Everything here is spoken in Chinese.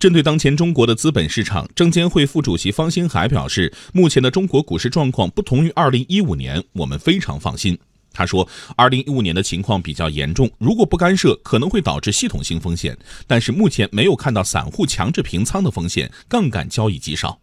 针对当前中国的资本市场，证监会副主席方星海表示，目前的中国股市状况不同于二零一五年，我们非常放心。他说，二零一五年的情况比较严重，如果不干涉，可能会导致系统性风险。但是目前没有看到散户强制平仓的风险，杠杆交易极少。